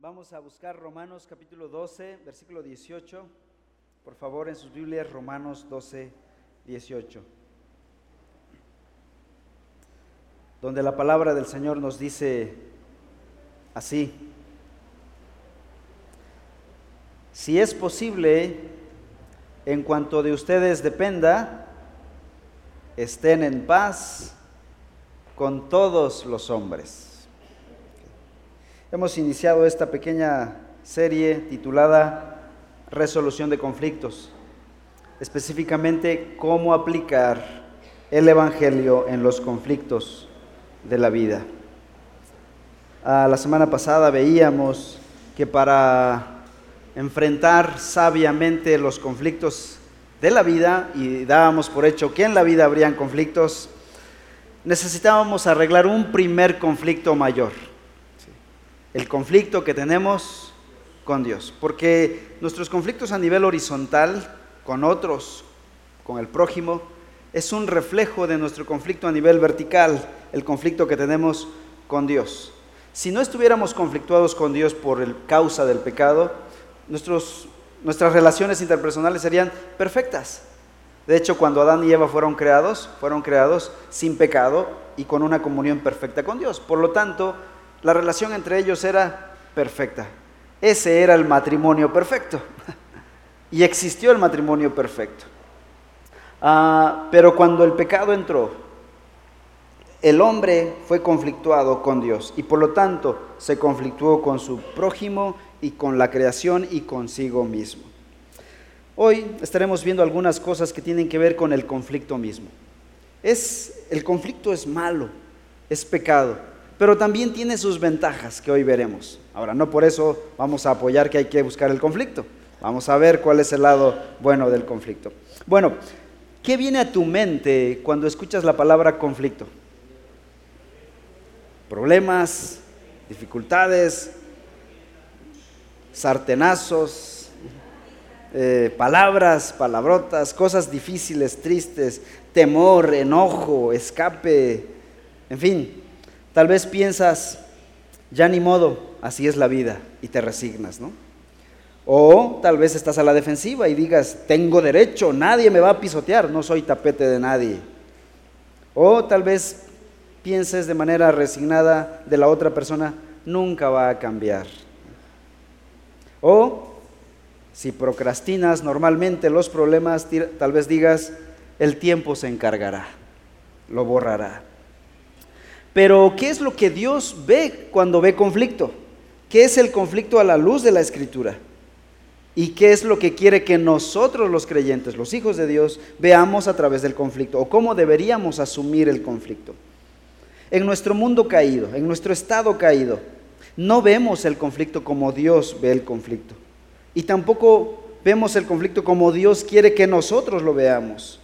Vamos a buscar Romanos capítulo 12, versículo 18. Por favor, en sus Biblias, Romanos 12, 18. Donde la palabra del Señor nos dice así. Si es posible, en cuanto de ustedes dependa, estén en paz con todos los hombres. Hemos iniciado esta pequeña serie titulada Resolución de conflictos, específicamente cómo aplicar el Evangelio en los conflictos de la vida. la semana pasada veíamos que para enfrentar sabiamente los conflictos de la vida, y dábamos por hecho que en la vida habrían conflictos, necesitábamos arreglar un primer conflicto mayor el conflicto que tenemos con Dios. Porque nuestros conflictos a nivel horizontal, con otros, con el prójimo, es un reflejo de nuestro conflicto a nivel vertical, el conflicto que tenemos con Dios. Si no estuviéramos conflictuados con Dios por el causa del pecado, nuestros, nuestras relaciones interpersonales serían perfectas. De hecho, cuando Adán y Eva fueron creados, fueron creados sin pecado y con una comunión perfecta con Dios. Por lo tanto, la relación entre ellos era perfecta. Ese era el matrimonio perfecto. y existió el matrimonio perfecto. Ah, pero cuando el pecado entró, el hombre fue conflictuado con Dios y por lo tanto se conflictuó con su prójimo y con la creación y consigo mismo. Hoy estaremos viendo algunas cosas que tienen que ver con el conflicto mismo. Es, el conflicto es malo, es pecado pero también tiene sus ventajas que hoy veremos. Ahora, no por eso vamos a apoyar que hay que buscar el conflicto. Vamos a ver cuál es el lado bueno del conflicto. Bueno, ¿qué viene a tu mente cuando escuchas la palabra conflicto? Problemas, dificultades, sartenazos, eh, palabras, palabrotas, cosas difíciles, tristes, temor, enojo, escape, en fin, Tal vez piensas, ya ni modo, así es la vida y te resignas, ¿no? O tal vez estás a la defensiva y digas, tengo derecho, nadie me va a pisotear, no soy tapete de nadie. O tal vez pienses de manera resignada de la otra persona, nunca va a cambiar. O si procrastinas normalmente los problemas, tal vez digas, el tiempo se encargará, lo borrará. Pero, ¿qué es lo que Dios ve cuando ve conflicto? ¿Qué es el conflicto a la luz de la Escritura? ¿Y qué es lo que quiere que nosotros los creyentes, los hijos de Dios, veamos a través del conflicto? ¿O cómo deberíamos asumir el conflicto? En nuestro mundo caído, en nuestro estado caído, no vemos el conflicto como Dios ve el conflicto. Y tampoco vemos el conflicto como Dios quiere que nosotros lo veamos.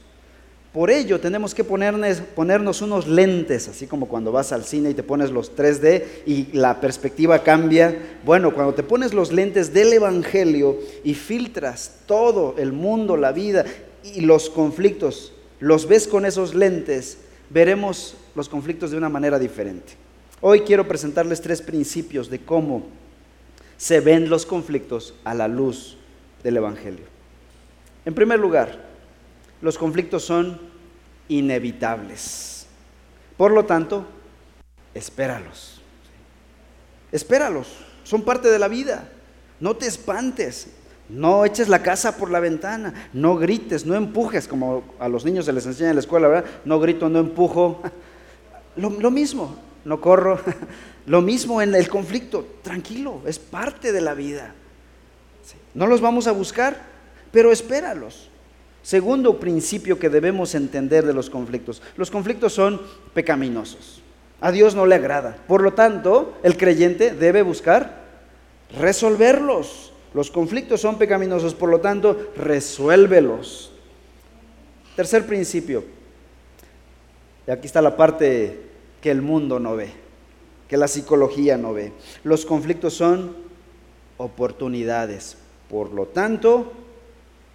Por ello tenemos que ponernos, unos lentes, así como cuando vas al cine y te pones los 3D y la perspectiva cambia. Bueno, cuando te pones los lentes del Evangelio y filtras todo el mundo, la vida y los conflictos, los ves con esos lentes, veremos los conflictos de una manera diferente. Hoy quiero presentarles tres principios de cómo se ven los conflictos a la luz del Evangelio. En primer lugar, los conflictos son inevitables. Por lo tanto, espéralos. Espéralos, son parte de la vida. No te espantes, no eches la casa por la ventana, no grites, no empujes, como a los niños se les enseña en la escuela, ¿verdad? No grito, no empujo. Lo, lo mismo, no corro. Lo mismo en el conflicto, tranquilo, es parte de la vida. No los vamos a buscar, pero espéralos. Segundo principio que debemos entender de los conflictos. Los conflictos son pecaminosos. A Dios no le agrada. Por lo tanto, el creyente debe buscar resolverlos. Los conflictos son pecaminosos, por lo tanto, resuélvelos. Tercer principio. Y aquí está la parte que el mundo no ve, que la psicología no ve. Los conflictos son oportunidades. Por lo tanto,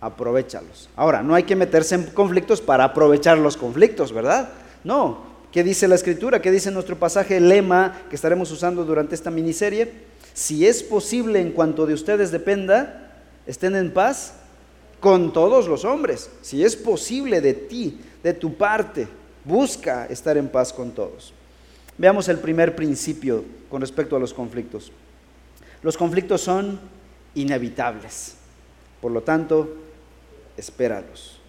aprovechalos. Ahora, no hay que meterse en conflictos para aprovechar los conflictos, ¿verdad? No. ¿Qué dice la escritura? ¿Qué dice nuestro pasaje lema que estaremos usando durante esta miniserie? Si es posible en cuanto de ustedes dependa, estén en paz con todos los hombres. Si es posible de ti, de tu parte, busca estar en paz con todos. Veamos el primer principio con respecto a los conflictos. Los conflictos son inevitables. Por lo tanto, espéralos.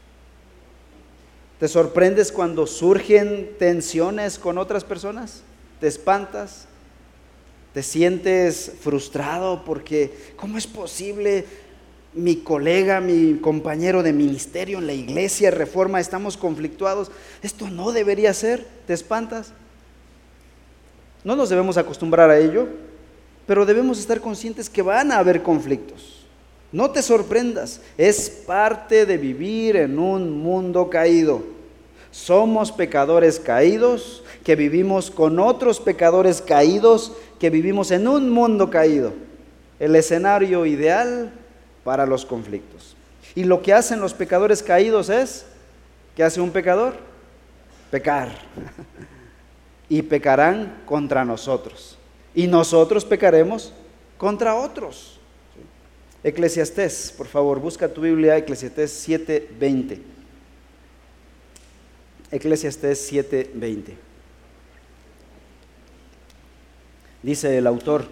¿Te sorprendes cuando surgen tensiones con otras personas? ¿Te espantas? ¿Te sientes frustrado porque cómo es posible mi colega, mi compañero de ministerio en la iglesia, reforma, estamos conflictuados? Esto no debería ser. ¿Te espantas? No nos debemos acostumbrar a ello, pero debemos estar conscientes que van a haber conflictos. No te sorprendas, es parte de vivir en un mundo caído. Somos pecadores caídos que vivimos con otros pecadores caídos que vivimos en un mundo caído. El escenario ideal para los conflictos. Y lo que hacen los pecadores caídos es, ¿qué hace un pecador? Pecar. y pecarán contra nosotros y nosotros pecaremos contra otros. Eclesiastés, por favor, busca tu Biblia, Eclesiastés 7:20. Eclesiastés 7:20. Dice el autor,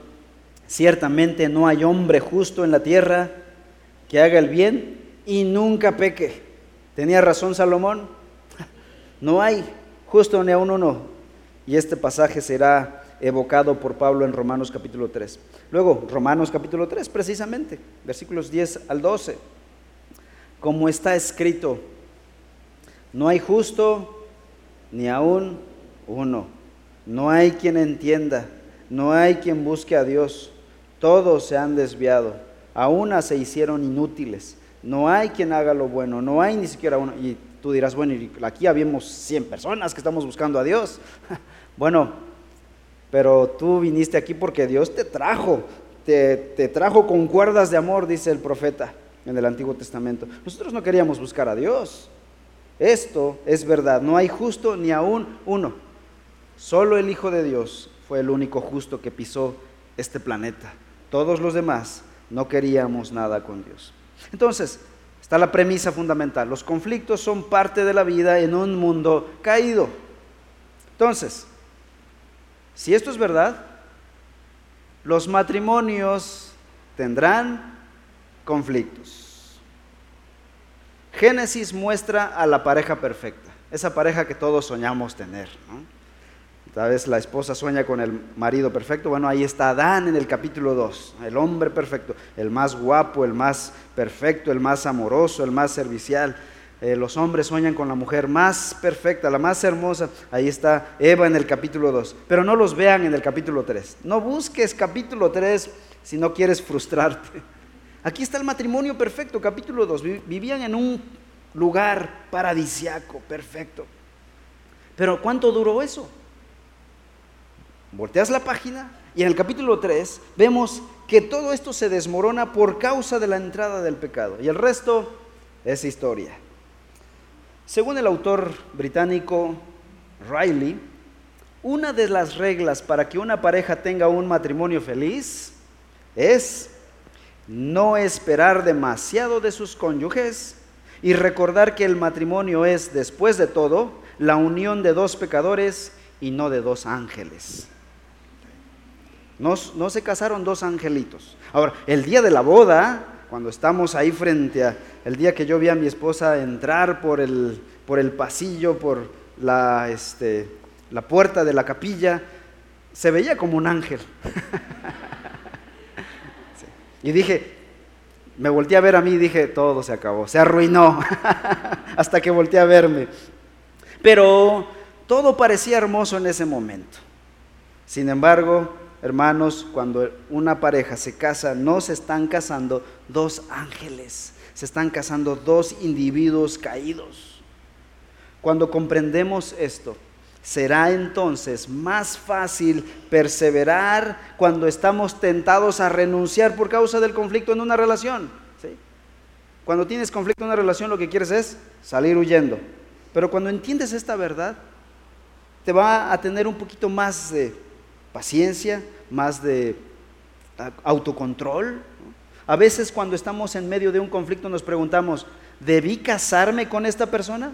ciertamente no hay hombre justo en la tierra que haga el bien y nunca peque. ¿Tenía razón Salomón? No hay justo ni a uno no. Y este pasaje será evocado por Pablo en Romanos capítulo 3. Luego, Romanos capítulo 3, precisamente, versículos 10 al 12. Como está escrito, no hay justo ni aún uno. No hay quien entienda, no hay quien busque a Dios. Todos se han desviado, a una se hicieron inútiles. No hay quien haga lo bueno, no hay ni siquiera uno. Y tú dirás, bueno, aquí habíamos 100 personas que estamos buscando a Dios. Bueno, pero tú viniste aquí porque Dios te trajo, te, trajo con cuerdas de amor, dice el profeta en el Antiguo Testamento. Nosotros no queríamos buscar a Dios. Esto es verdad, no hay justo ni aún uno. Solo el Hijo de Dios fue el único justo que pisó este planeta. Todos los demás no queríamos nada con Dios. Entonces, está la premisa fundamental. Los conflictos son parte de la vida en un mundo caído. Entonces, si esto es verdad, los matrimonios tendrán conflictos. Génesis muestra a la pareja perfecta, esa pareja que todos soñamos tener. Tal vez la esposa sueña con el marido perfecto. Bueno, ahí está Adán en el capítulo 2, el hombre perfecto, el más guapo, el más perfecto, el más amoroso, el más servicial. Eh, los hombres sueñan con la mujer más perfecta, la más hermosa. Ahí está Eva en el capítulo 2. Pero no los vean en el capítulo 3. No busques capítulo 3 si no quieres frustrarte. Aquí está el matrimonio perfecto, capítulo 2. Vivían en un lugar paradisiaco, perfecto. Pero ¿cuánto duró eso? Volteas la página y en el capítulo 3 vemos que todo esto se desmorona por causa de la entrada del pecado. Y el resto es historia. Según el autor británico Riley, una de las reglas para que una pareja tenga un matrimonio feliz es no esperar demasiado de sus cónyuges y recordar que el matrimonio es, después de todo, la unión de dos pecadores y no de dos ángeles. No, no se casaron dos angelitos. Ahora, el día de la boda, cuando estamos ahí frente a el día que yo vi a mi esposa entrar por el, por el pasillo, por la, este, la puerta de la capilla, se veía como un ángel. Y dije, me volteé a ver a mí y dije, todo se acabó, se arruinó, hasta que volteé a verme. Pero todo parecía hermoso en ese momento. Sin embargo, hermanos, cuando una pareja se casa, no se están casando dos ángeles, se están casando dos individuos caídos. Cuando comprendemos esto, será entonces más fácil perseverar cuando estamos tentados a renunciar por causa del conflicto en una relación. Cuando tienes conflicto en una relación, lo que quieres es salir huyendo. Pero cuando entiendes esta verdad, te va a tener un poquito más de paciencia, más de autocontrol. A veces cuando estamos en medio de un conflicto nos preguntamos, ¿debí casarme con esta persona?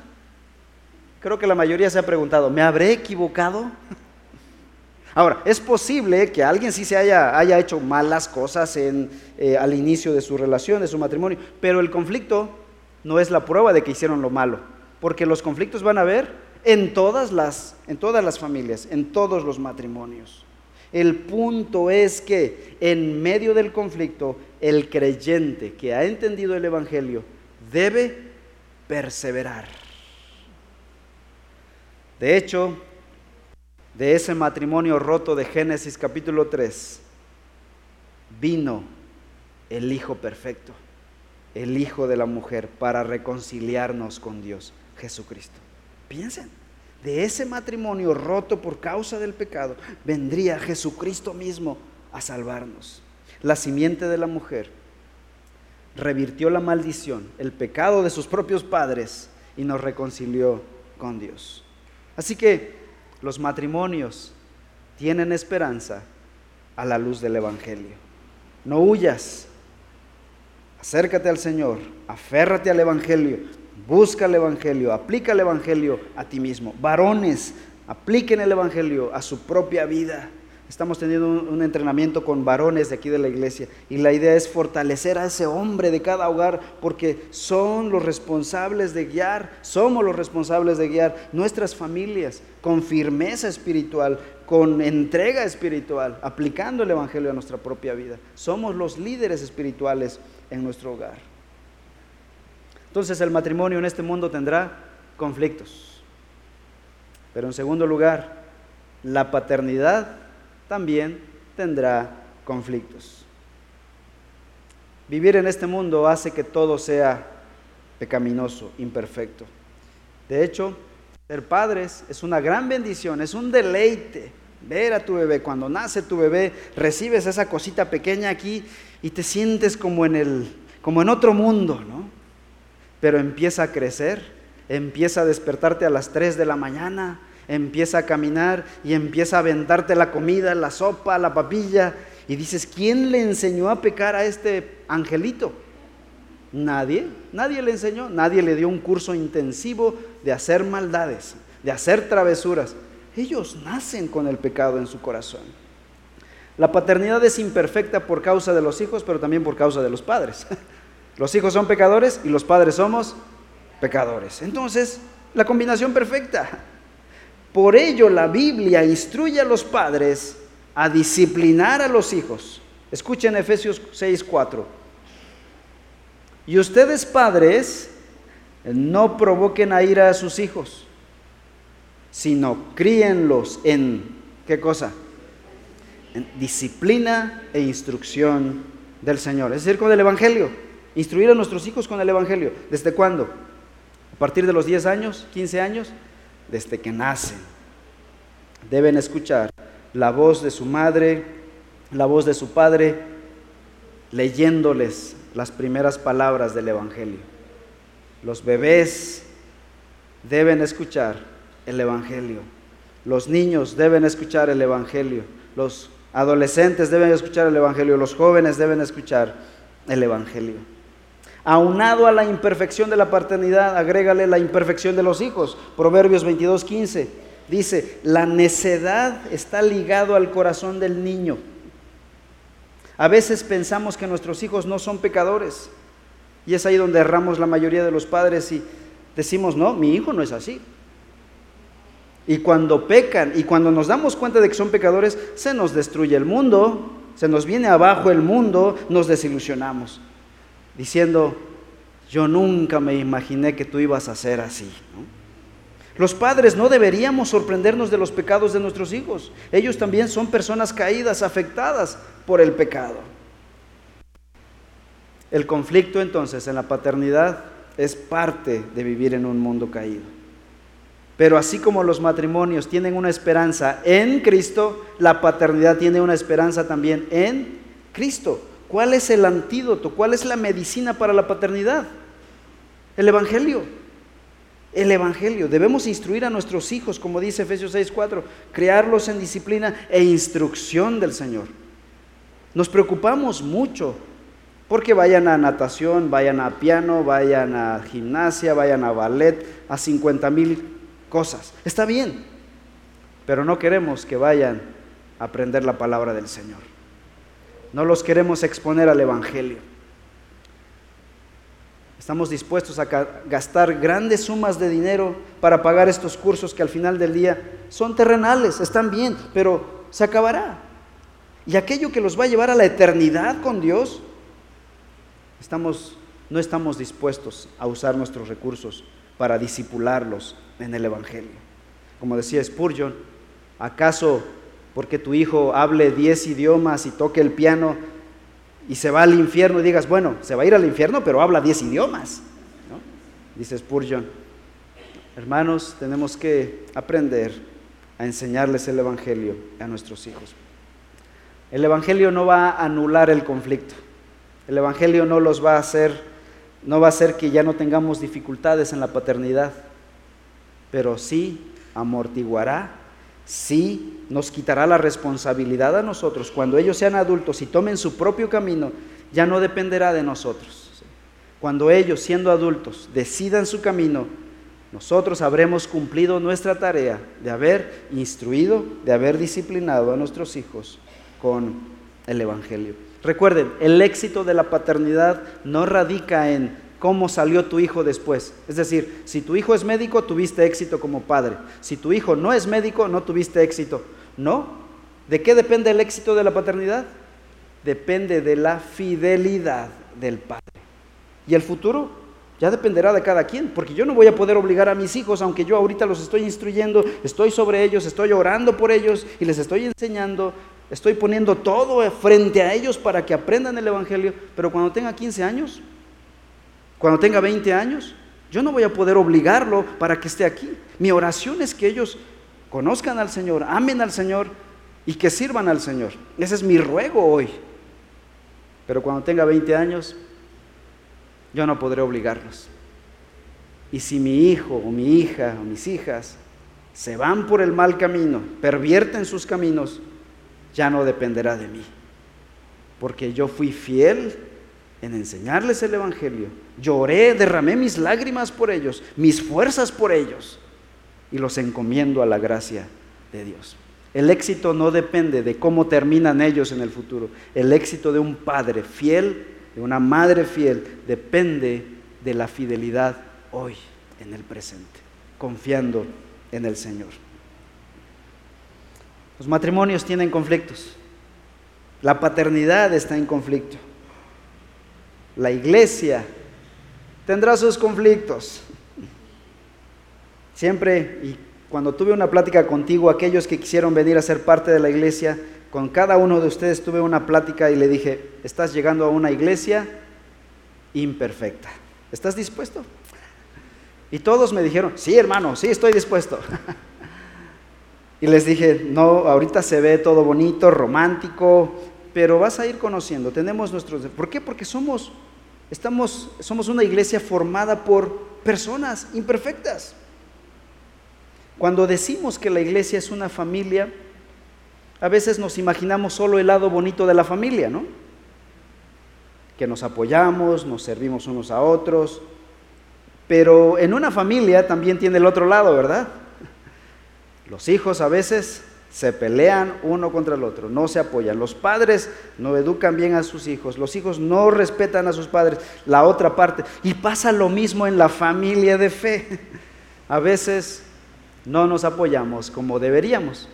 Creo que la mayoría se ha preguntado, ¿me habré equivocado? Ahora, es posible que alguien sí se haya, haya hecho malas cosas en, eh, al inicio de su relación, de su matrimonio, pero el conflicto no es la prueba de que hicieron lo malo, porque los conflictos van a haber en todas las, en todas las familias, en todos los matrimonios. El punto es que en medio del conflicto, el creyente que ha entendido el Evangelio debe perseverar. De hecho, de ese matrimonio roto de Génesis capítulo 3, vino el Hijo perfecto, el Hijo de la mujer, para reconciliarnos con Dios, Jesucristo. Piensen, de ese matrimonio roto por causa del pecado, vendría Jesucristo mismo a salvarnos. La simiente de la mujer revirtió la maldición, el pecado de sus propios padres y nos reconcilió con Dios. Así que los matrimonios tienen esperanza a la luz del Evangelio. No huyas, acércate al Señor, aférrate al Evangelio, busca el Evangelio, aplica el Evangelio a ti mismo. Varones, apliquen el Evangelio a su propia vida. Estamos teniendo un, entrenamiento con varones de aquí de la iglesia y la idea es fortalecer a ese hombre de cada hogar porque son los responsables de guiar, somos los responsables de guiar nuestras familias con firmeza espiritual, con entrega espiritual, aplicando el Evangelio a nuestra propia vida. Somos los líderes espirituales en nuestro hogar. Entonces el matrimonio en este mundo tendrá conflictos. Pero en segundo lugar, la paternidad también tendrá conflictos. Vivir en este mundo hace que todo sea pecaminoso, imperfecto. De hecho, ser padres es una gran bendición, es un deleite ver a tu bebé. Cuando nace tu bebé, recibes esa cosita pequeña aquí y te sientes como en, el, como en otro mundo, ¿no? Pero empieza a crecer, empieza a despertarte a las 3 de la mañana, empieza a caminar y empieza a aventarte la comida, la sopa, la papilla. Y dices, ¿quién le enseñó a pecar a este angelito? Nadie, nadie le enseñó, nadie le dio un curso intensivo de hacer maldades, de hacer travesuras. Ellos nacen con el pecado en su corazón. La paternidad es imperfecta por causa de los hijos, pero también por causa de los padres. Los hijos son pecadores y los padres somos pecadores. Entonces, la combinación perfecta. Por ello la Biblia instruye a los padres a disciplinar a los hijos. Escuchen Efesios 6:4. Y ustedes padres no provoquen a ira a sus hijos, sino críenlos en ¿qué cosa? En disciplina e instrucción del Señor, es decir, con el Evangelio. Instruir a nuestros hijos con el Evangelio. ¿Desde cuándo? ¿A partir de los 10 años? ¿15 años? desde que nacen. Deben escuchar la voz de su madre, la voz de su padre, leyéndoles las primeras palabras del Evangelio. Los bebés deben escuchar el Evangelio. Los niños deben escuchar el Evangelio. Los adolescentes deben escuchar el Evangelio. Los jóvenes deben escuchar el Evangelio. Aunado a la imperfección de la paternidad, agrégale la imperfección de los hijos. Proverbios 22, 15 dice, la necedad está ligado al corazón del niño. A veces pensamos que nuestros hijos no son pecadores. Y es ahí donde erramos la mayoría de los padres y decimos, no, mi hijo no es así. Y cuando pecan y cuando nos damos cuenta de que son pecadores, se nos destruye el mundo, se nos viene abajo el mundo, nos desilusionamos diciendo, yo nunca me imaginé que tú ibas a ser así. Los padres no deberíamos sorprendernos de los pecados de nuestros hijos. Ellos también son personas caídas, afectadas por el pecado. El conflicto entonces en la paternidad es parte de vivir en un mundo caído. Pero así como los matrimonios tienen una esperanza en Cristo, la paternidad tiene una esperanza también en Cristo. ¿Cuál es el antídoto? ¿Cuál es la medicina para la paternidad? El Evangelio. El Evangelio. Debemos instruir a nuestros hijos, como dice Efesios 6:4, crearlos en disciplina e instrucción del Señor. Nos preocupamos mucho porque vayan a natación, vayan a piano, vayan a gimnasia, vayan a ballet, a 50 mil cosas. Está bien, pero no queremos que vayan a aprender la palabra del Señor. No los queremos exponer al Evangelio. Estamos dispuestos a gastar grandes sumas de dinero para pagar estos cursos que al final del día son terrenales, están bien, pero se acabará. Y aquello que los va a llevar a la eternidad con Dios, estamos, no estamos dispuestos a usar nuestros recursos para disipularlos en el Evangelio. Como decía Spurgeon, ¿acaso porque tu hijo hable diez idiomas y toque el piano, y se va al infierno y digas, bueno, se va a ir al infierno, pero habla diez idiomas. ¿no? Dice Spurgeon, hermanos, tenemos que aprender a enseñarles el Evangelio a nuestros hijos. El Evangelio no va a anular el conflicto. El Evangelio no los va a hacer, no va a hacer que ya no tengamos dificultades en la paternidad, pero sí amortiguará sí nos quitará la responsabilidad a nosotros. Cuando ellos sean adultos y tomen su propio camino, ya no dependerá de nosotros. Cuando ellos, siendo adultos, decidan su camino, nosotros habremos cumplido nuestra tarea de haber instruido, de haber disciplinado a nuestros hijos con el Evangelio. Recuerden, el éxito de la paternidad no radica en cómo salió tu hijo después. Es decir, si tu hijo es médico, tuviste éxito como padre. Si tu hijo no es médico, no tuviste éxito. No. ¿De qué depende el éxito de la paternidad? Depende de la fidelidad del padre. ¿Y el futuro? Ya dependerá de cada quien, porque yo no voy a poder obligar a mis hijos, aunque yo ahorita los estoy instruyendo, estoy sobre ellos, estoy orando por ellos y les estoy enseñando, estoy poniendo todo frente a ellos para que aprendan el Evangelio, pero cuando tenga 15 años, cuando tenga 20 años, yo no voy a poder obligarlo para que esté aquí. Mi oración es que ellos conozcan al Señor, amen al Señor y que sirvan al Señor. Ese es mi ruego hoy. Pero cuando tenga 20 años, yo no podré obligarlos. Y si mi hijo o mi hija o mis hijas se van por el mal camino, pervierten sus caminos, ya no dependerá de mí. Porque yo fui fiel en enseñarles el Evangelio. Lloré, derramé mis lágrimas por ellos, mis fuerzas por ellos, y los encomiendo a la gracia de Dios. El éxito no depende de cómo terminan ellos en el futuro. El éxito de un padre fiel, de una madre fiel, depende de la fidelidad hoy, en el presente, confiando en el Señor. Los matrimonios tienen conflictos. La paternidad está en conflicto la iglesia tendrá sus conflictos. Siempre, y cuando tuve una plática contigo, aquellos que quisieron venir a ser parte de la iglesia, con cada uno de ustedes tuve una plática y le dije, estás llegando a una iglesia imperfecta. ¿Estás dispuesto? Y todos me dijeron, sí hermano, sí estoy dispuesto. y les dije, no, ahorita se ve todo bonito, romántico, pero vas a ir conociendo. Tenemos nuestros... ¿Por qué? Porque somos, estamos, somos una iglesia formada por personas imperfectas. Cuando decimos que la iglesia es una familia, a veces nos imaginamos solo el lado bonito de la familia, ¿no? Que nos apoyamos, nos servimos unos a otros, pero en una familia también tiene el otro lado, ¿verdad? Los hijos a veces se pelean uno contra el otro, no se apoyan. Los padres no educan bien a sus hijos, los hijos no respetan a sus padres, la otra parte. Y pasa lo mismo en la familia de fe. A veces no nos apoyamos como deberíamos.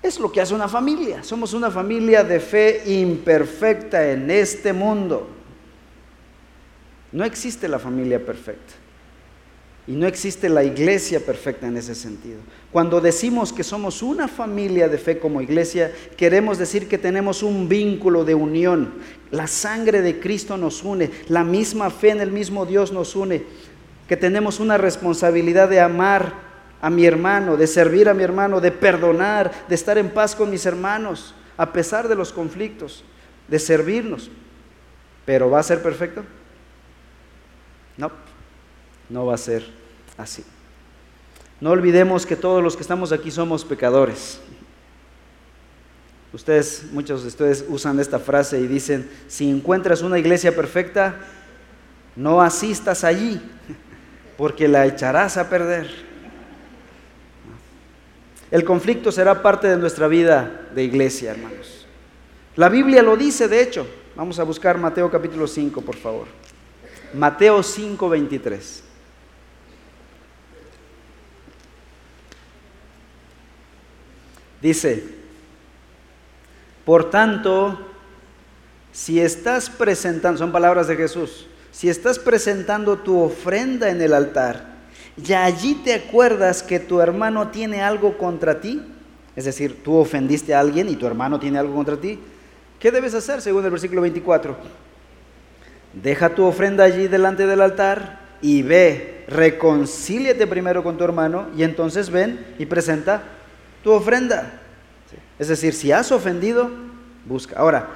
Es lo que hace una familia. Somos una familia de fe imperfecta en este mundo. No existe la familia perfecta. Y no existe la iglesia perfecta en ese sentido. Cuando decimos que somos una familia de fe como iglesia, queremos decir que tenemos un vínculo de unión. La sangre de Cristo nos une, la misma fe en el mismo Dios nos une, que tenemos una responsabilidad de amar a mi hermano, de servir a mi hermano, de perdonar, de estar en paz con mis hermanos, a pesar de los conflictos, de servirnos. ¿Pero va a ser perfecto? No, no va a ser así. No olvidemos que todos los que estamos aquí somos pecadores. Ustedes, muchos de ustedes usan esta frase y dicen, si encuentras una iglesia perfecta, no asistas allí, porque la echarás a perder. El conflicto será parte de nuestra vida de iglesia, hermanos. La Biblia lo dice, de hecho. Vamos a buscar Mateo capítulo 5, por favor. Mateo 5, 23. Dice, por tanto, si estás presentando, son palabras de Jesús, si estás presentando tu ofrenda en el altar y allí te acuerdas que tu hermano tiene algo contra ti, es decir, tú ofendiste a alguien y tu hermano tiene algo contra ti, ¿qué debes hacer según el versículo 24? Deja tu ofrenda allí delante del altar y ve, reconcíliate primero con tu hermano y entonces ven y presenta tu ofrenda. Es decir, si has ofendido, busca. Ahora,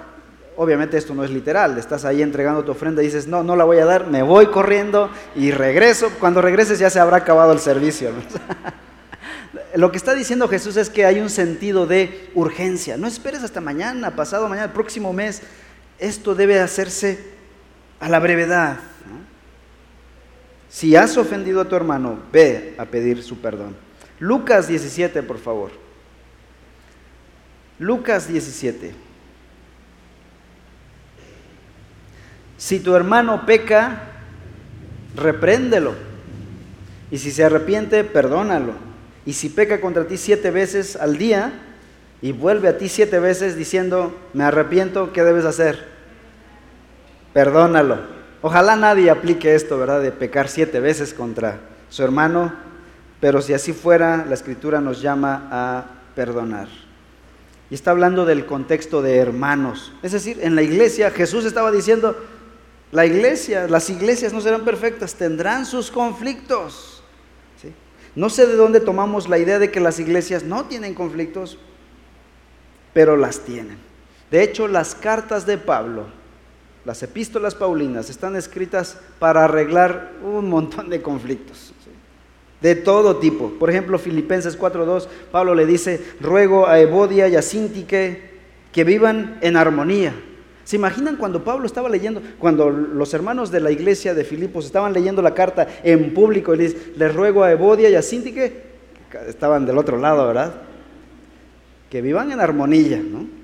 obviamente esto no es literal, estás ahí entregando tu ofrenda y dices, no, no la voy a dar, me voy corriendo y regreso. Cuando regreses ya se habrá acabado el servicio. Lo que está diciendo Jesús es que hay un sentido de urgencia. No esperes hasta mañana, pasado mañana, el próximo mes. Esto debe hacerse a la brevedad. Si has ofendido a tu hermano, ve a pedir su perdón. Lucas 17, por favor. Lucas 17. Si tu hermano peca, repréndelo. Y si se arrepiente, perdónalo. Y si peca contra ti siete veces al día y vuelve a ti siete veces diciendo, me arrepiento, ¿qué debes hacer? Perdónalo. Ojalá nadie aplique esto, ¿verdad? De pecar siete veces contra su hermano, pero si así fuera, la escritura nos llama a perdonar. Y está hablando del contexto de hermanos. Es decir, en la iglesia Jesús estaba diciendo, la iglesia, las iglesias no serán perfectas, tendrán sus conflictos. No sé de dónde tomamos la idea de que las iglesias no tienen conflictos, pero las tienen. De hecho, las cartas de Pablo, las epístolas paulinas, están escritas para arreglar un montón de conflictos de todo tipo. Por ejemplo, Filipenses 4.2, Pablo le dice, ruego a Evodia y a Sintique que vivan en armonía. ¿Se imaginan cuando Pablo estaba leyendo, cuando los hermanos de la iglesia de Filipos estaban leyendo la carta en público y les, les ruego a Evodia y a Sintique, estaban del otro lado, ¿verdad? Que vivan en armonía, ¿no?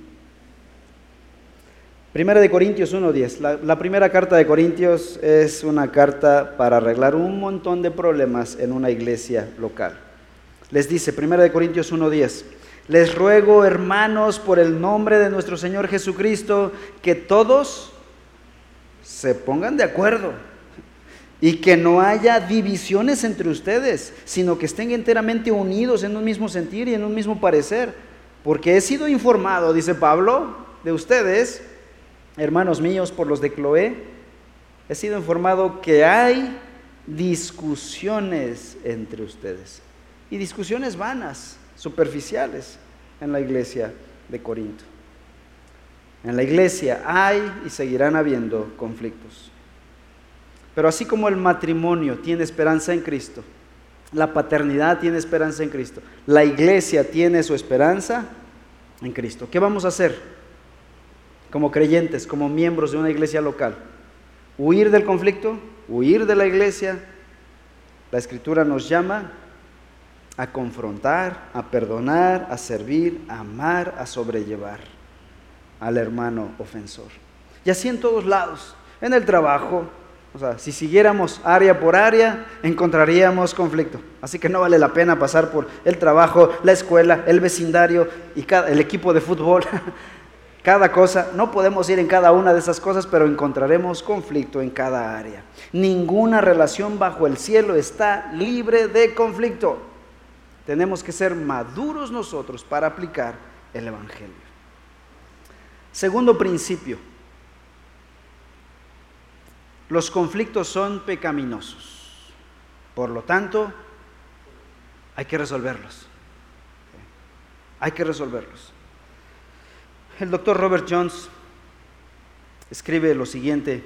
Primera de Corintios 1.10. La, la primera carta de Corintios es una carta para arreglar un montón de problemas en una iglesia local. Les dice, Primera de Corintios 1.10, les ruego, hermanos, por el nombre de nuestro Señor Jesucristo, que todos se pongan de acuerdo y que no haya divisiones entre ustedes, sino que estén enteramente unidos en un mismo sentir y en un mismo parecer. Porque he sido informado, dice Pablo, de ustedes hermanos míos, por los de Cloé, he sido informado que hay discusiones entre ustedes. Y discusiones vanas, superficiales, en la iglesia de Corinto. En la iglesia hay y seguirán habiendo conflictos. Pero así como el matrimonio tiene esperanza en Cristo, la paternidad tiene esperanza en Cristo, la iglesia tiene su esperanza en Cristo. ¿Qué vamos a hacer? Como creyentes, como miembros de una iglesia local. Huir del conflicto, huir de la iglesia. La escritura nos llama a confrontar, a perdonar, a servir, a amar, a sobrellevar al hermano ofensor. Y así en todos lados, en el trabajo, o sea, si siguiéramos área por área, encontraríamos conflicto. Así que no vale la pena pasar por el trabajo, la escuela, el vecindario y el equipo de fútbol cada cosa, no podemos ir en cada una de esas cosas, pero encontraremos conflicto en cada área. Ninguna relación bajo el cielo está libre de conflicto. Tenemos que ser maduros nosotros para aplicar el Evangelio. Segundo principio, los conflictos son pecaminosos. Por lo tanto, hay que resolverlos. Hay que resolverlos. El doctor Robert Jones escribe lo siguiente,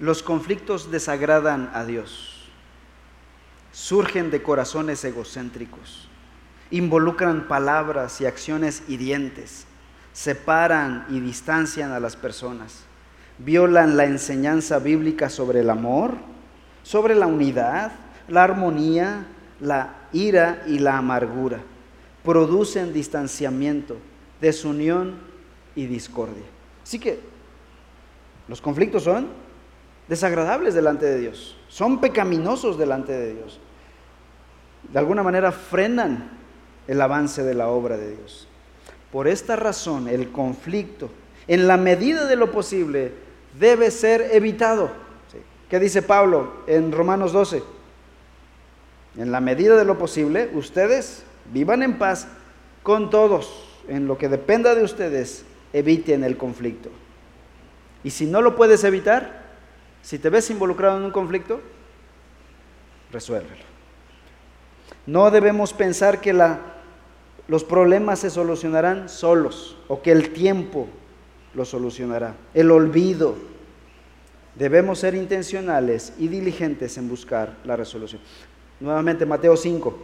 los conflictos desagradan a Dios, surgen de corazones egocéntricos. Involucran palabras y acciones hirientes, separan y distancian a las personas, violan la enseñanza bíblica sobre el amor, sobre la unidad, la armonía, la ira y la amargura, producen distanciamiento, desunión y discordia. Así que los conflictos son desagradables delante de Dios, son pecaminosos delante de Dios. De alguna manera frenan el avance de la obra de Dios. Por esta razón, el conflicto, en la medida de lo posible, debe ser evitado. ¿Qué dice Pablo en Romanos 12? En la medida de lo posible, ustedes vivan en paz con todos. En lo que dependa de ustedes, eviten el conflicto. Y si no lo puedes evitar, si te ves involucrado en un conflicto, resuélvelo. No debemos pensar que la, los problemas se solucionarán solos o que el tiempo lo solucionará. El olvido. Debemos ser intencionales y diligentes en buscar la resolución. Nuevamente Mateo 5.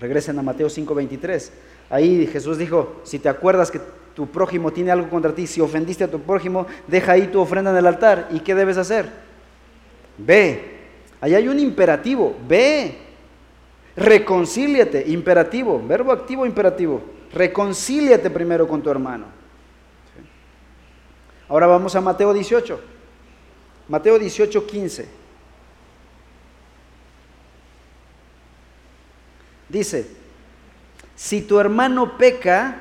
Regresen a Mateo 5, 23. Ahí Jesús dijo, si te acuerdas que tu prójimo tiene algo contra ti, si ofendiste a tu prójimo, deja ahí tu ofrenda en el altar. ¿Y qué debes hacer? Ve. Ahí hay un imperativo. Ve. Reconcíliate. Imperativo. Verbo activo, imperativo. Reconcíliate primero con tu hermano. Ahora vamos a Mateo 18. Mateo 18, 15. Dice, si tu hermano peca,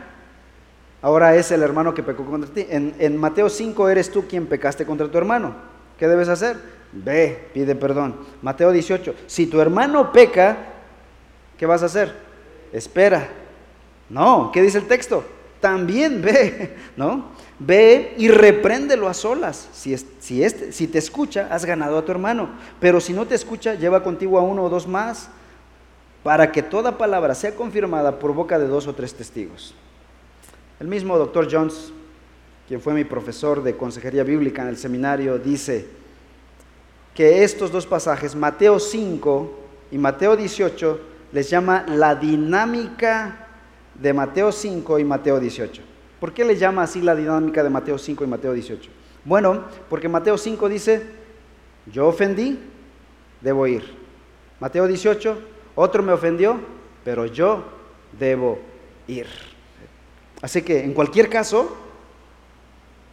ahora es el hermano que pecó contra ti. En, Mateo 5 eres tú quien pecaste contra tu hermano. ¿Qué debes hacer? Ve, pide perdón. Mateo 18, si tu hermano peca, ¿qué vas a hacer? Espera. No, ¿qué dice el texto? También ve, ¿no? Ve y repréndelo a solas. Si, si, este, si te escucha, has ganado a tu hermano. Pero si no te escucha, lleva contigo a uno o dos más para que toda palabra sea confirmada por boca de dos o tres testigos. El mismo doctor Jones, quien fue mi profesor de consejería bíblica en el seminario, dice que estos dos pasajes, Mateo 5 y Mateo 18, les llama la dinámica de Mateo 5 y Mateo 18. ¿Por qué le llama así la dinámica de Mateo 5 y Mateo 18? Bueno, porque Mateo 5 dice, yo ofendí, debo ir. Mateo 18, otro me ofendió, pero yo debo ir. Así que en cualquier caso,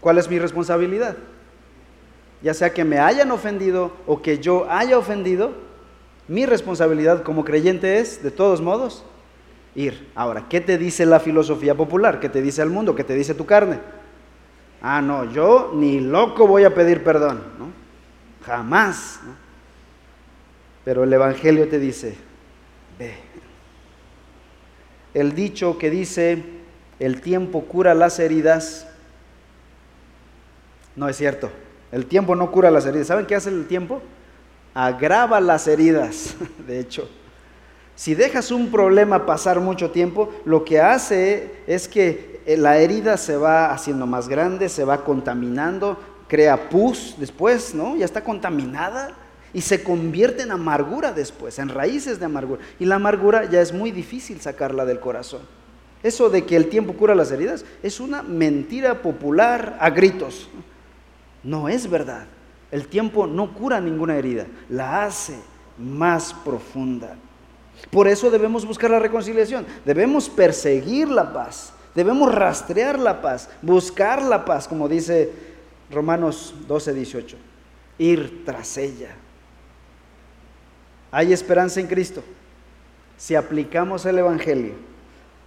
¿cuál es mi responsabilidad? Ya sea que me hayan ofendido o que yo haya ofendido, mi responsabilidad como creyente es, de todos modos, ir. Ahora, ¿qué te dice la filosofía popular? ¿Qué te dice el mundo? ¿Qué te dice tu carne? Ah, no, yo ni loco voy a pedir perdón, ¿no? Jamás. Pero el Evangelio te dice, el dicho que dice, el tiempo cura las heridas, no es cierto. El tiempo no cura las heridas. ¿Saben qué hace el tiempo? Agrava las heridas, de hecho. Si dejas un problema pasar mucho tiempo, lo que hace es que la herida se va haciendo más grande, se va contaminando, crea pus después, ¿no? Ya está contaminada y se convierte en amargura después, en raíces de amargura. Y la amargura ya es muy difícil sacarla del corazón. Eso de que el tiempo cura las heridas es una mentira popular a gritos. No es verdad. El tiempo no cura ninguna herida, la hace más profunda. Por eso debemos buscar la reconciliación, debemos perseguir la paz, debemos rastrear la paz, buscar la paz, como dice Romanos 12, 18, ir tras ella. Hay esperanza en Cristo. Si aplicamos el Evangelio,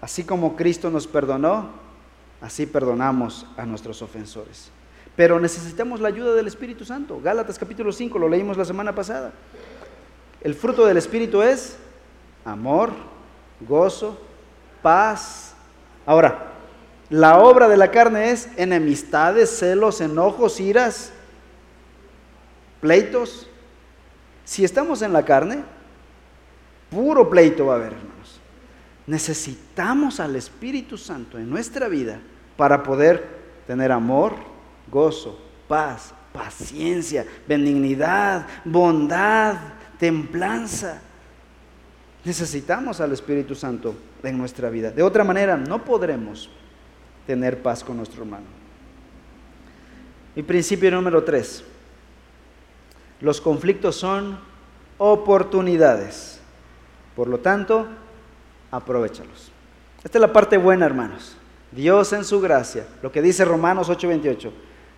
así como Cristo nos perdonó, así perdonamos a nuestros ofensores. Pero necesitamos la ayuda del Espíritu Santo. Gálatas capítulo 5, lo leímos la semana pasada. El fruto del Espíritu es amor, gozo, paz. Ahora, la obra de la carne es enemistades, celos, enojos, iras, pleitos, si estamos en la carne, puro pleito va a haber, hermanos. Necesitamos al Espíritu Santo en nuestra vida para poder tener amor, gozo, paz, paciencia, benignidad, bondad, templanza. Necesitamos al Espíritu Santo en nuestra vida. De otra manera, no podremos tener paz con nuestro hermano. Y principio número tres. Los conflictos son oportunidades. Por lo tanto, aprovechalos. Esta es la parte buena, hermanos. Dios en su gracia, lo que dice Romanos 8:28,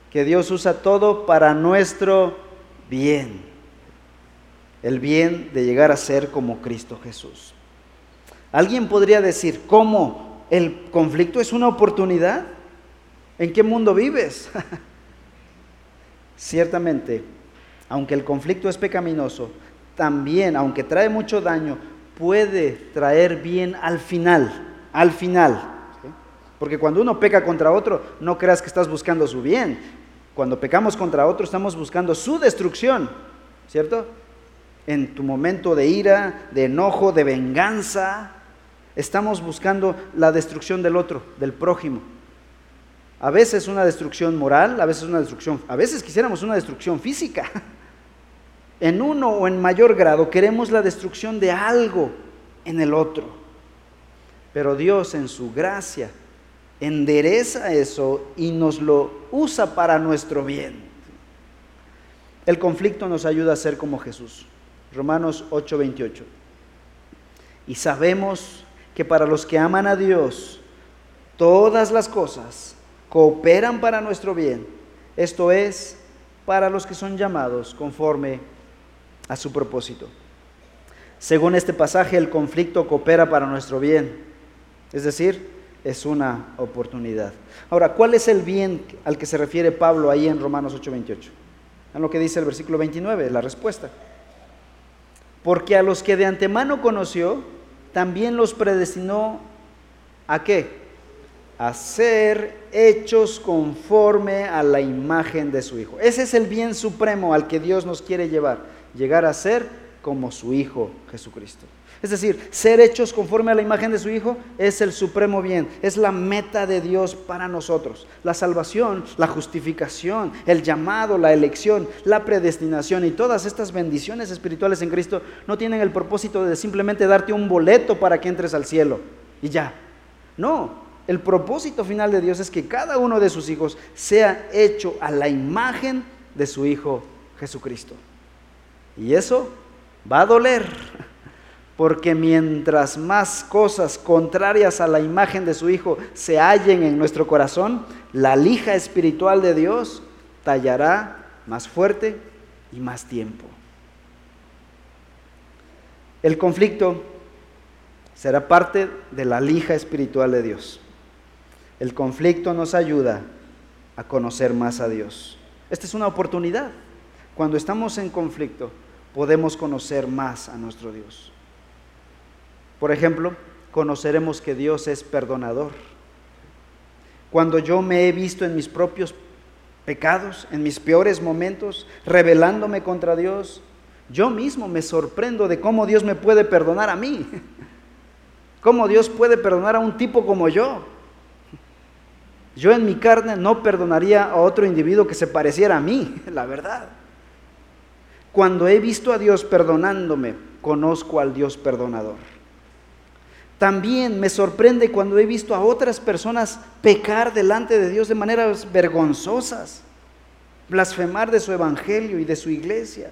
que Dios usa todo para nuestro bien. El bien de llegar a ser como Cristo Jesús. Alguien podría decir, ¿cómo? ¿El conflicto es una oportunidad? ¿En qué mundo vives? Ciertamente, aunque el conflicto es pecaminoso, también, aunque trae mucho daño, puede traer bien al final, al final. Porque cuando uno peca contra otro, no creas que estás buscando su bien. Cuando pecamos contra otro, estamos buscando su destrucción, ¿cierto? En tu momento de ira, de enojo, de venganza, estamos buscando la destrucción del otro, del prójimo. A veces una destrucción moral, a veces una destrucción, a veces quisiéramos una destrucción física. En uno o en mayor grado queremos la destrucción de algo en el otro. Pero Dios en su gracia endereza eso y nos lo usa para nuestro bien. El conflicto nos ayuda a ser como Jesús. Romanos 8:28. Y sabemos que para los que aman a Dios, todas las cosas cooperan para nuestro bien. Esto es, para los que son llamados conforme a su propósito. Según este pasaje, el conflicto coopera para nuestro bien. Es decir, es una oportunidad. Ahora, ¿cuál es el bien al que se refiere Pablo ahí en Romanos 8:28? En lo que dice el versículo 29, la respuesta. Porque a los que de antemano conoció, también los predestinó a qué? A ser hechos conforme a la imagen de su Hijo. Ese es el bien supremo al que Dios nos quiere llevar, llegar a ser como su Hijo Jesucristo. Es decir, ser hechos conforme a la imagen de su Hijo es el supremo bien, es la meta de Dios para nosotros. La salvación, la justificación, el llamado, la elección, la predestinación y todas estas bendiciones espirituales en Cristo no tienen el propósito de simplemente darte un boleto para que entres al cielo y ya. No, el propósito final de Dios es que cada uno de sus hijos sea hecho a la imagen de su Hijo Jesucristo. Y eso va a doler porque mientras más cosas contrarias a la imagen de su Hijo se hallen en nuestro corazón, la lija espiritual de Dios tallará más fuerte y más tiempo. El conflicto será parte de la lija espiritual de Dios. El conflicto nos ayuda a conocer más a Dios. Esta es una oportunidad. Cuando estamos en conflicto, podemos conocer más a nuestro Dios. Por ejemplo, conoceremos que Dios es perdonador. Cuando yo me he visto en mis propios pecados, en mis peores momentos, rebelándome contra Dios, yo mismo me sorprendo de cómo Dios me puede perdonar a mí. Cómo Dios puede perdonar a un tipo como yo. Yo en mi carne no perdonaría a otro individuo que se pareciera a mí, la verdad. Cuando he visto a Dios perdonándome, conozco al Dios perdonador. También me sorprende cuando he visto a otras personas pecar delante de Dios de maneras vergonzosas, blasfemar de su evangelio y de su iglesia.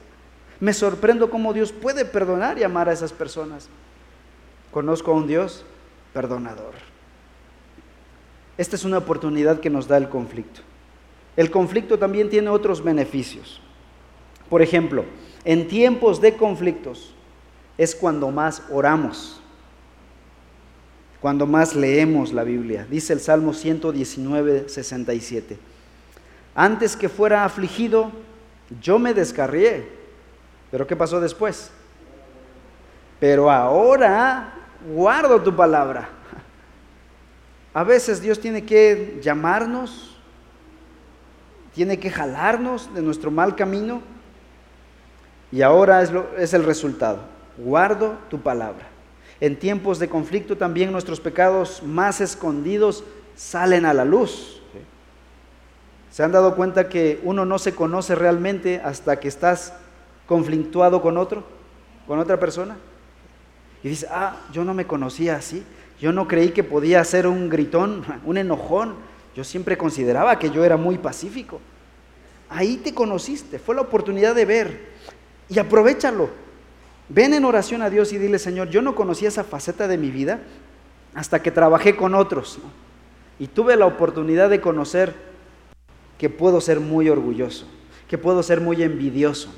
Me sorprendo cómo Dios puede perdonar y amar a esas personas. Conozco a un Dios perdonador. Esta es una oportunidad que nos da el conflicto. El conflicto también tiene otros beneficios. Por ejemplo, en tiempos de conflictos es cuando más oramos cuando más leemos la Biblia. Dice el Salmo 119, 67. Antes que fuera afligido, yo me descarrié. Pero ¿qué pasó después? Pero ahora guardo tu palabra. A veces Dios tiene que llamarnos, tiene que jalarnos de nuestro mal camino y ahora es, es el resultado. Guardo tu palabra. En tiempos de conflicto también nuestros pecados más escondidos salen a la luz. ¿Se han dado cuenta que uno no se conoce realmente hasta que estás conflictuado con otro, con otra persona? Y dice, ah, yo no me conocía así. Yo no creí que podía ser un gritón, un enojón. Yo siempre consideraba que yo era muy pacífico. Ahí te conociste, fue la oportunidad de ver. Y aprovechalo. Ven en oración a Dios y dile, Señor, yo no conocía esa faceta de mi vida hasta que trabajé con otros. Y tuve la oportunidad de conocer que puedo ser muy orgulloso, que puedo ser muy envidioso.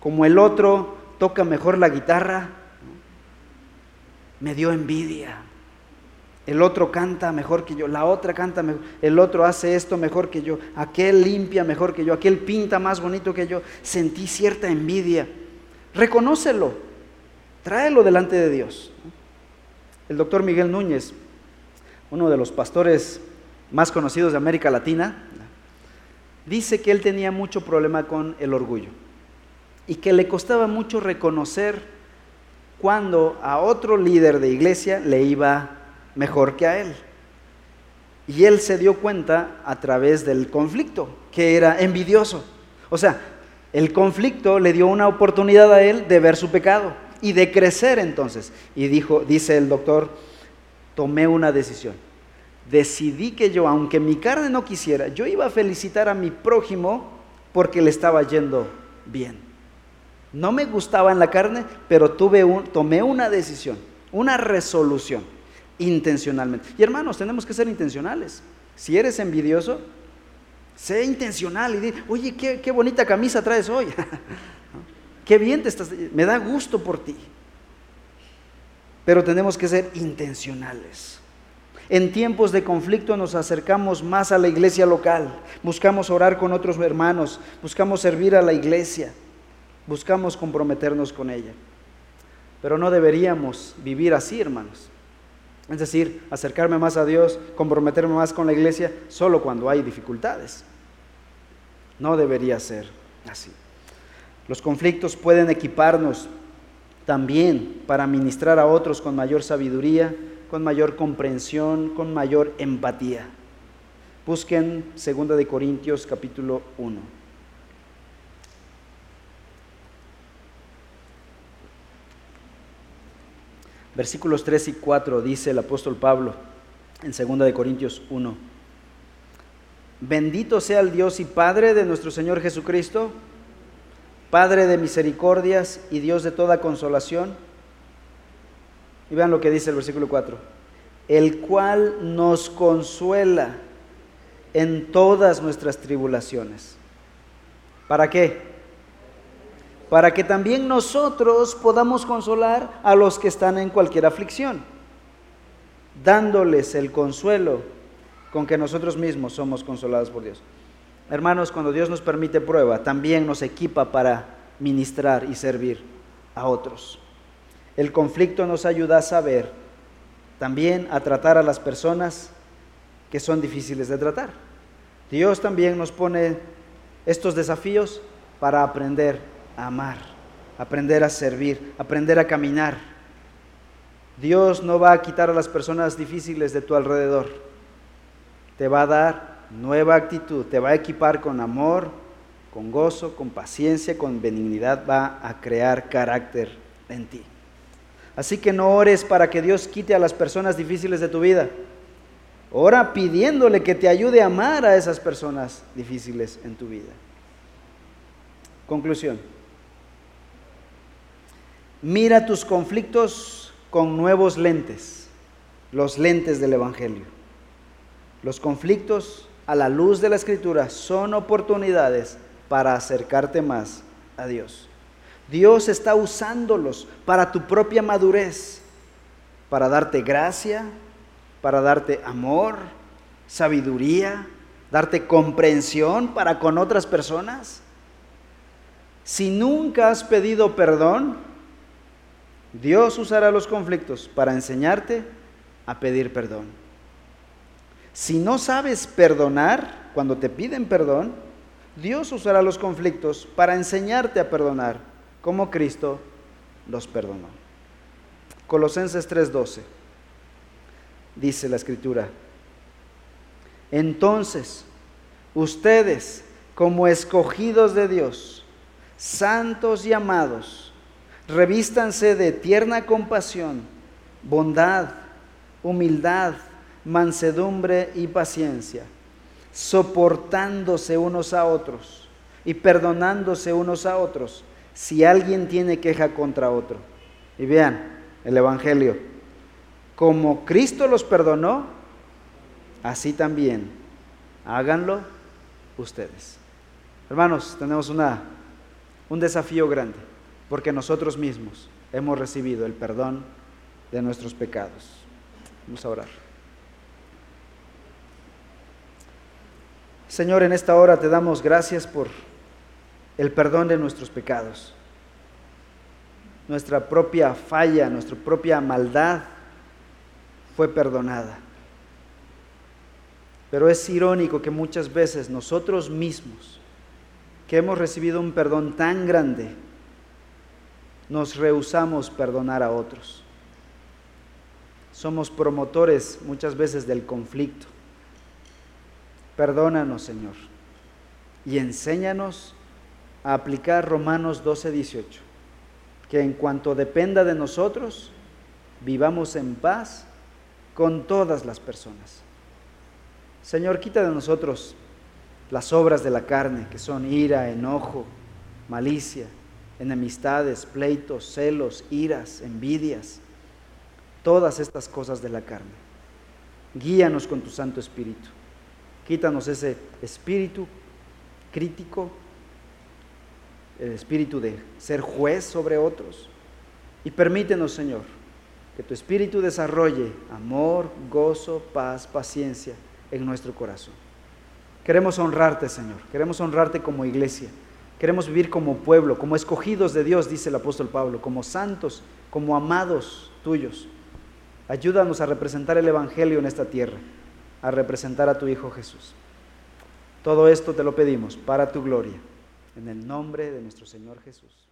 Como el otro toca mejor la guitarra, me dio envidia. El otro canta mejor que yo, la otra canta mejor, el otro hace esto mejor que yo, aquel limpia mejor que yo, aquel pinta más bonito que yo. Sentí cierta envidia. Reconócelo, tráelo delante de Dios. El doctor Miguel Núñez, uno de los pastores más conocidos de América Latina, dice que él tenía mucho problema con el orgullo y que le costaba mucho reconocer cuando a otro líder de iglesia le iba mejor que a él. Y él se dio cuenta a través del conflicto, que era envidioso. O sea, el conflicto le dio una oportunidad a él de ver su pecado y de crecer entonces. Y dijo, dice el doctor, tomé una decisión. Decidí que yo, aunque mi carne no quisiera, yo iba a felicitar a mi prójimo porque le estaba yendo bien. No me gustaba en la carne, pero tuve un, tomé una decisión, una resolución, intencionalmente. Y hermanos, tenemos que ser intencionales. Si eres envidioso, sé intencional y di, oye, qué, qué bonita camisa traes hoy. qué bien te estás, me da gusto por ti. Pero tenemos que ser intencionales. En tiempos de conflicto nos acercamos más a la iglesia local, buscamos orar con otros hermanos, buscamos servir a la iglesia, buscamos comprometernos con ella. Pero no deberíamos vivir así, hermanos. Es decir, acercarme más a Dios, comprometerme más con la iglesia, solo cuando hay dificultades. No debería ser así. Los conflictos pueden equiparnos también para ministrar a otros con mayor sabiduría, con mayor comprensión, con mayor empatía. Busquen 2 de Corintios capítulo 1. Versículos 3 y 4 dice el apóstol Pablo en 2 de Corintios 1. Bendito sea el Dios y Padre de nuestro Señor Jesucristo, Padre de misericordias y Dios de toda consolación y vean lo que dice el versículo 4. El cual nos consuela en todas nuestras tribulaciones. ¿Para qué? Para que también nosotros podamos consolar a los que están en cualquier aflicción, dándoles el consuelo con que nosotros mismos somos consolados por Dios. Hermanos, cuando Dios nos permite prueba, también nos equipa para ministrar y servir a otros. El conflicto nos ayuda a saber, también a tratar a las personas que son difíciles de tratar. Dios también nos pone estos desafíos para aprender amar, aprender a servir, aprender a caminar. Dios no va a quitar a las personas difíciles de tu alrededor. Te va a dar nueva actitud, te va a equipar con amor, con gozo, con paciencia, con benignidad, va a crear carácter en ti. Así que no ores para que Dios quite a las personas difíciles de tu vida. Ora pidiéndole que te ayude a amar a esas personas difíciles en tu vida. Conclusión. Mira tus conflictos con nuevos lentes, los lentes del Evangelio. Los conflictos a la luz de la Escritura son oportunidades para acercarte más a Dios. Dios está usándolos para tu propia madurez, para darte gracia, para darte amor, sabiduría, darte comprensión para con otras personas. Si nunca has pedido perdón, Dios usará los conflictos para enseñarte a pedir perdón. Si no sabes perdonar cuando te piden perdón, Dios usará los conflictos para enseñarte a perdonar como Cristo los perdonó. Colosenses 3:12 dice la escritura. Entonces, ustedes como escogidos de Dios, santos y amados, Revístanse de tierna compasión, bondad, humildad, mansedumbre y paciencia, soportándose unos a otros y perdonándose unos a otros si alguien tiene queja contra otro. Y vean el Evangelio, como Cristo los perdonó, así también háganlo ustedes. Hermanos, tenemos una, un desafío grande, porque nosotros mismos hemos recibido el perdón de nuestros pecados. Vamos a orar. Señor, en esta hora te damos gracias por el perdón de nuestros pecados. Nuestra propia falla, nuestra propia maldad fue perdonada. Pero es irónico que muchas veces nosotros mismos, que hemos recibido un perdón tan grande, nos rehusamos perdonar a otros. Somos promotores muchas veces del conflicto. Perdónanos, Señor, y enséñanos a aplicar Romanos 12, 18, que en cuanto dependa de nosotros, vivamos en paz con todas las personas. Señor, quita de nosotros las obras de la carne, que son ira, enojo, malicia, enemistades, pleitos, celos, iras, envidias, todas estas cosas de la carne. Guíanos con tu Santo Espíritu. Quítanos ese espíritu crítico, el espíritu de ser juez sobre otros. Y permítenos, Señor, que tu espíritu desarrolle amor, gozo, paz, paciencia en nuestro corazón. Queremos honrarte, Señor. Queremos honrarte como iglesia. Queremos vivir como pueblo, como escogidos de Dios, dice el apóstol Pablo, como santos, como amados tuyos. Ayúdanos a representar el Evangelio en esta tierra a representar a tu Hijo Jesús. Todo esto te lo pedimos para tu gloria, en el nombre de nuestro Señor Jesús.